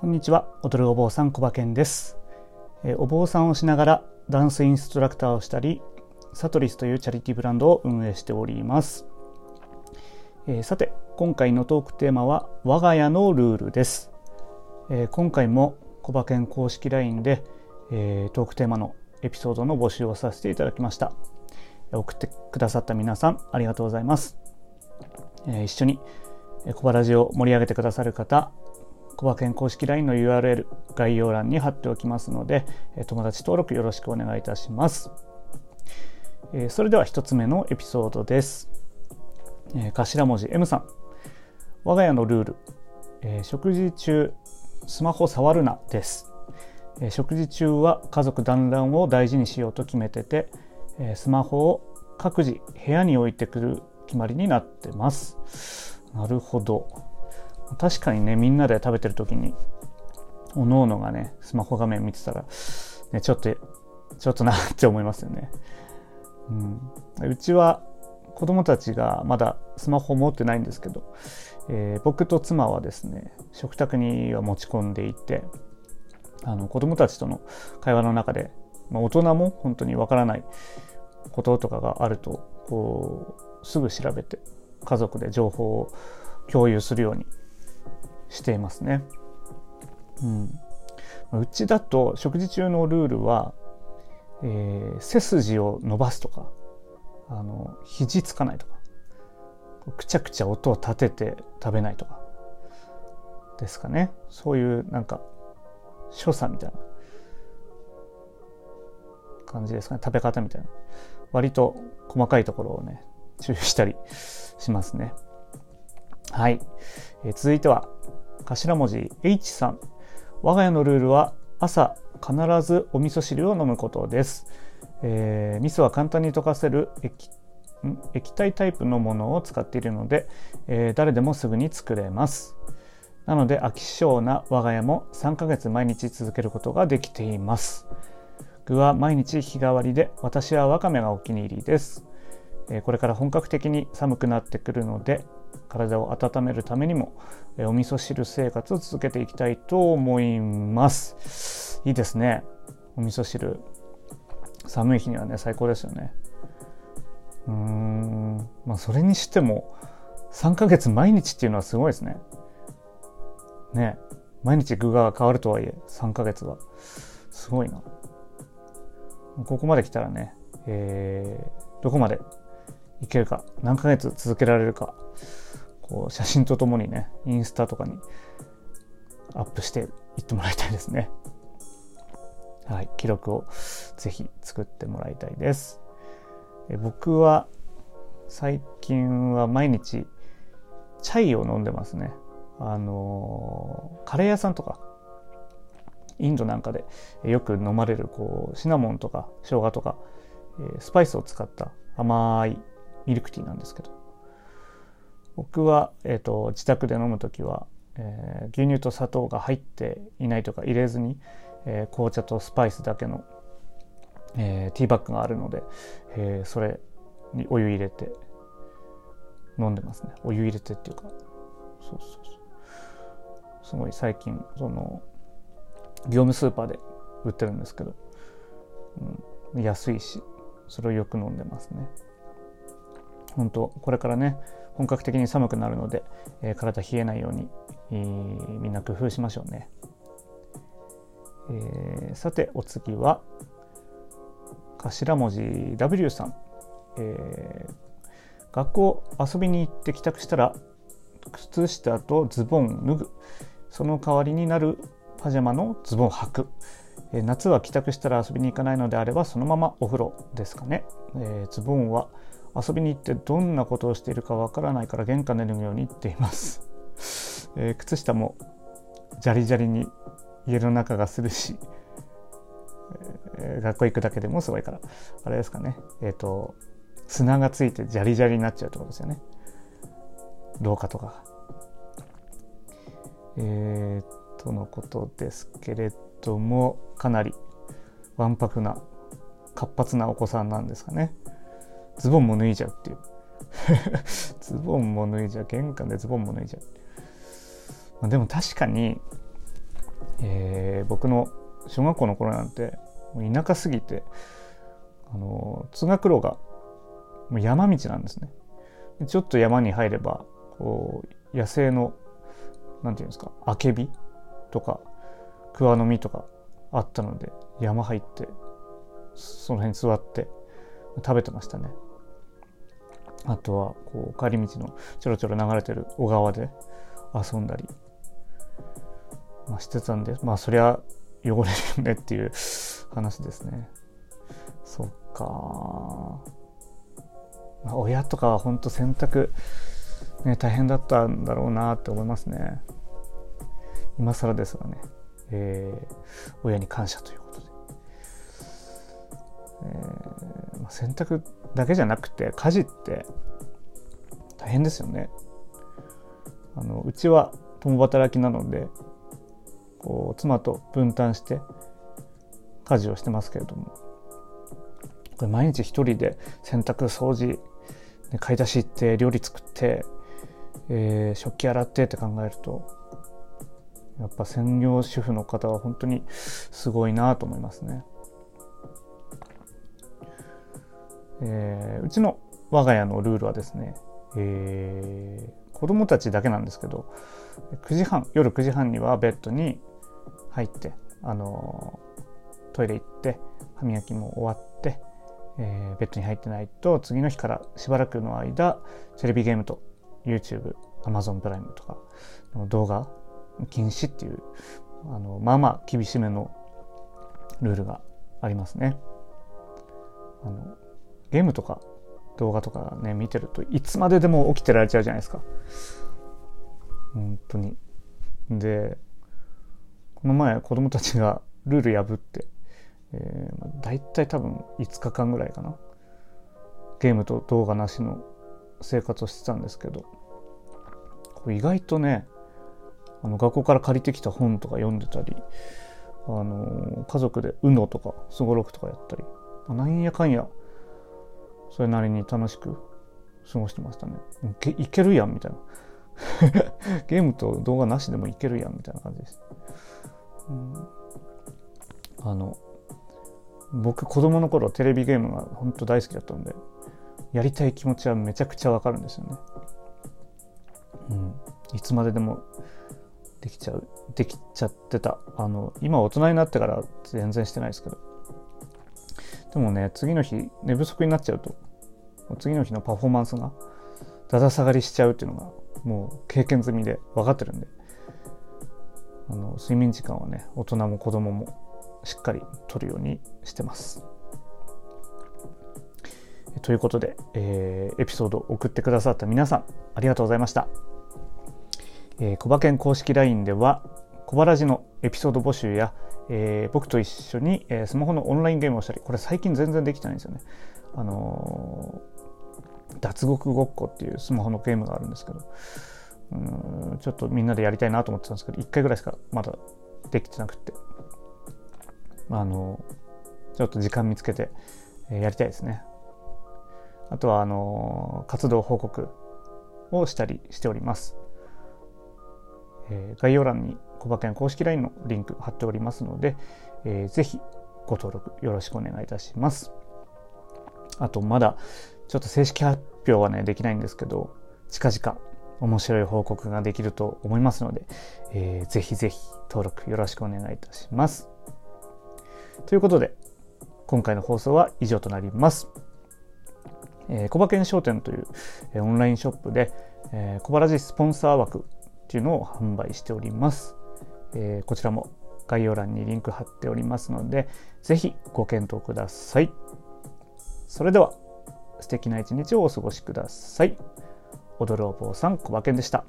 こんにちは。踊るお坊さん小馬健です。えお坊さんをしながらダンスインストラクターをしたりサトリスというチャリティブランドを運営しております。えさて今回のトークテーマは我が家のルールです、え今回も小馬健公式 LINE で、えトークテーマのエピソードの募集をさせていただきました。送ってくださった皆さんありがとうございます、え一緒に小バラジを盛り上げてくださる方コバ健公式 LINE の URL 概要欄に貼っておきますので友達登録よろしくお願いいたします。それでは1つ目のエピソードです。頭文字 M さん。我が家のルール。食事中スマホ触るなです。食事中は家族団らんを大事にしようと決めててスマホを各自部屋に置いてくる決まりになってます。なるほど。確かにねみんなで食べてる時におのおのがねスマホ画面見てたら、ね、ちょっとちょっとなって思いますよね。うん、うちは子供たちがまだスマホ持ってないんですけど、えー、僕と妻はですね食卓には持ち込んでいてあの子供たちとの会話の中で、まあ、大人も本当にわからないこととかがあるとこうすぐ調べて家族で情報を共有するようにしていますね。うん、うちだと食事中のルールは、えー、背筋を伸ばすとかあの肘つかないとかくちゃくちゃ音を立てて食べないとかですかね。そういうなんか所作みたいな感じですかね。食べ方みたいな。割と細かいところをね注意したりしますね。はい、えー、続いては頭文字 H さん。我が家のルールは朝必ずお味噌汁を飲むことです、えー、味噌は簡単に溶かせる液液体タイプのものを使っているので、えー、誰でもすぐに作れます。なので飽き性な我が家も3ヶ月毎日続けることができています。具は毎日日替わりで私はわかめがお気に入りです、え、これから本格的に寒くなってくるので体を温めるためにもお味噌汁生活を続けていきたいと思います。いいですね。お味噌汁寒い日にはね最高ですよね。うーん。まあそれにしても3ヶ月毎日っていうのはすごいですね。ね。毎日具が変わるとはいえ3ヶ月は。すごいな。ここまで来たらね、えー、どこまでいけるか何ヶ月続けられるかこう写真とともにねインスタとかにアップしていってもらいたいですね。はい記録をぜひ作ってもらいたいです。え僕は最近は毎日チャイを飲んでますね。あのカレー屋さんとかインドなんかでよく飲まれるこうシナモンとか生姜とかえスパイスを使った甘いミルクティーなんですけど。僕は、えーと、自宅で飲む時は、えー、牛乳と砂糖が入っていないとか入れずに、えー、紅茶とスパイスだけの、えー、ティーバッグがあるので、え、それにお湯入れて飲んでますね。お湯入れてっていうかそうそうそう。すごい最近その業務スーパーで売ってるんですけど、うん、安いしそれをよく飲んでますね。本当これからね本格的に寒くなるので、えー、体冷えないように、えー、みんな工夫しましょうね、えー、さてお次は頭文字 W さん、えー、学校遊びに行って帰宅したら靴下とズボン脱ぐ。その代わりになるパジャマのズボン履く、え、夏は帰宅したら遊びに行かないのであればそのままお風呂ですかね、えー、ズボンは遊びに行ってどんなことをしているかわからないから玄関で脱ぐように言っています、えー、靴下もジャリジャリに家の中がするし、えー、学校行くだけでもすごいから。あれですかね。えっ、ー、と砂がついてジャリジャリになっちゃうってことですよね。廊下とか。えー、とのことですけれどもかなりわんぱくな活発なお子さんなんですかね。ズボンも脱いじゃうっていう。ズボンも脱いじゃう玄関でズボンも脱いじゃう、まあ、でも確かにえー、僕の小学校の頃なんて田舎すぎてあの通学路がもう山道なんですね。ちょっと山に入ればこう野生のなんていうんですかあけびとか桑の実とかあったので山入ってその辺座って食べてましたね。あとはこう帰り道のちょろちょろ流れてる小川で遊んだり、まあ、してたんでまあそりゃ汚れるよねっていう話ですね。そっか、まあ、親とかは本当洗濯ね大変だったんだろうなって思いますね。今更ですがね、えー、親に感謝ということで、え、洗濯だけじゃなくて家事って大変ですよねあのうちは共働きなのでこう妻と分担して家事をしてますけれどもこれ毎日一人で洗濯掃除買い出し行って料理作って、えー、食器洗ってって考えるとやっぱ専業主婦の方は本当にすごいなと思いますね。えー、うちの我が家のルールはですね、えー、子供たちだけなんですけど9時半夜9時半にはベッドに入って、あのトイレ行って歯磨きも終わって、えー、ベッドに入ってないと次の日からしばらくの間テレビゲームと YouTube、Amazon プライムとかの動画禁止っていうあのまあまあ厳しめのルールがありますね。あのゲームとか動画とかね見てるといつまででも起きてられちゃうじゃないですか。本当に。でこの前子供たちがルール破って、えー、大体多分5日間ぐらいかなゲームと動画なしの生活をしてたんですけど意外とねあの学校から借りてきた本とか読んでたり、あの家族で UNO とかすごろくとかやったりなんやかんやそれなりに楽しく過ごしてましたね。いけるやんみたいな。ゲームと動画なしでもいけるやんみたいな感じです。うん、あの僕子供の頃テレビゲームが本当大好きだったんでやりたい気持ちはめちゃくちゃわかるんですよね。うん、いつまででもできちゃうできちゃってた。あの今大人になってから全然してないですけど。でもね次の日寝不足になっちゃうと次の日のパフォーマンスがだだ下がりしちゃうっていうのがもう経験済みで分かってるんであの睡眠時間はね大人も子供もしっかりとるようにしてます。ということで、えー、エピソードを送ってくださった皆さんありがとうございました。えー、小馬券公式 LINE では小バラジのエピソード募集や、えー、僕と一緒に、えー、スマホのオンラインゲームをしたりこれ最近全然できてないんですよね。あの脱獄ごっこっていうスマホのゲームがあるんですけどうんちょっとみんなでやりたいなと思ってたんですけど1回ぐらいしかまだできてなくて。あのちょっと時間見つけて、えやりたいですね。あとはあの活動報告をしたりしております、え、概要欄に小馬券公式 LINE のリンク貼っておりますので、えー、ぜひご登録よろしくお願いいたしますあとまだちょっと正式発表はね、できないんですけど、近々面白い報告ができると思いますので、えー、ぜひぜひ登録よろしくお願いいたします。ということで、今回の放送は以上となります。えー、小馬券商店という、えー、オンラインショップで、えー、小原寺スポンサー枠っていうのを販売しております。えー、こちらも概要欄にリンク貼っておりますので、ぜひご検討ください。それでは素敵な一日をお過ごしください。踊るお坊さん、小馬健でした。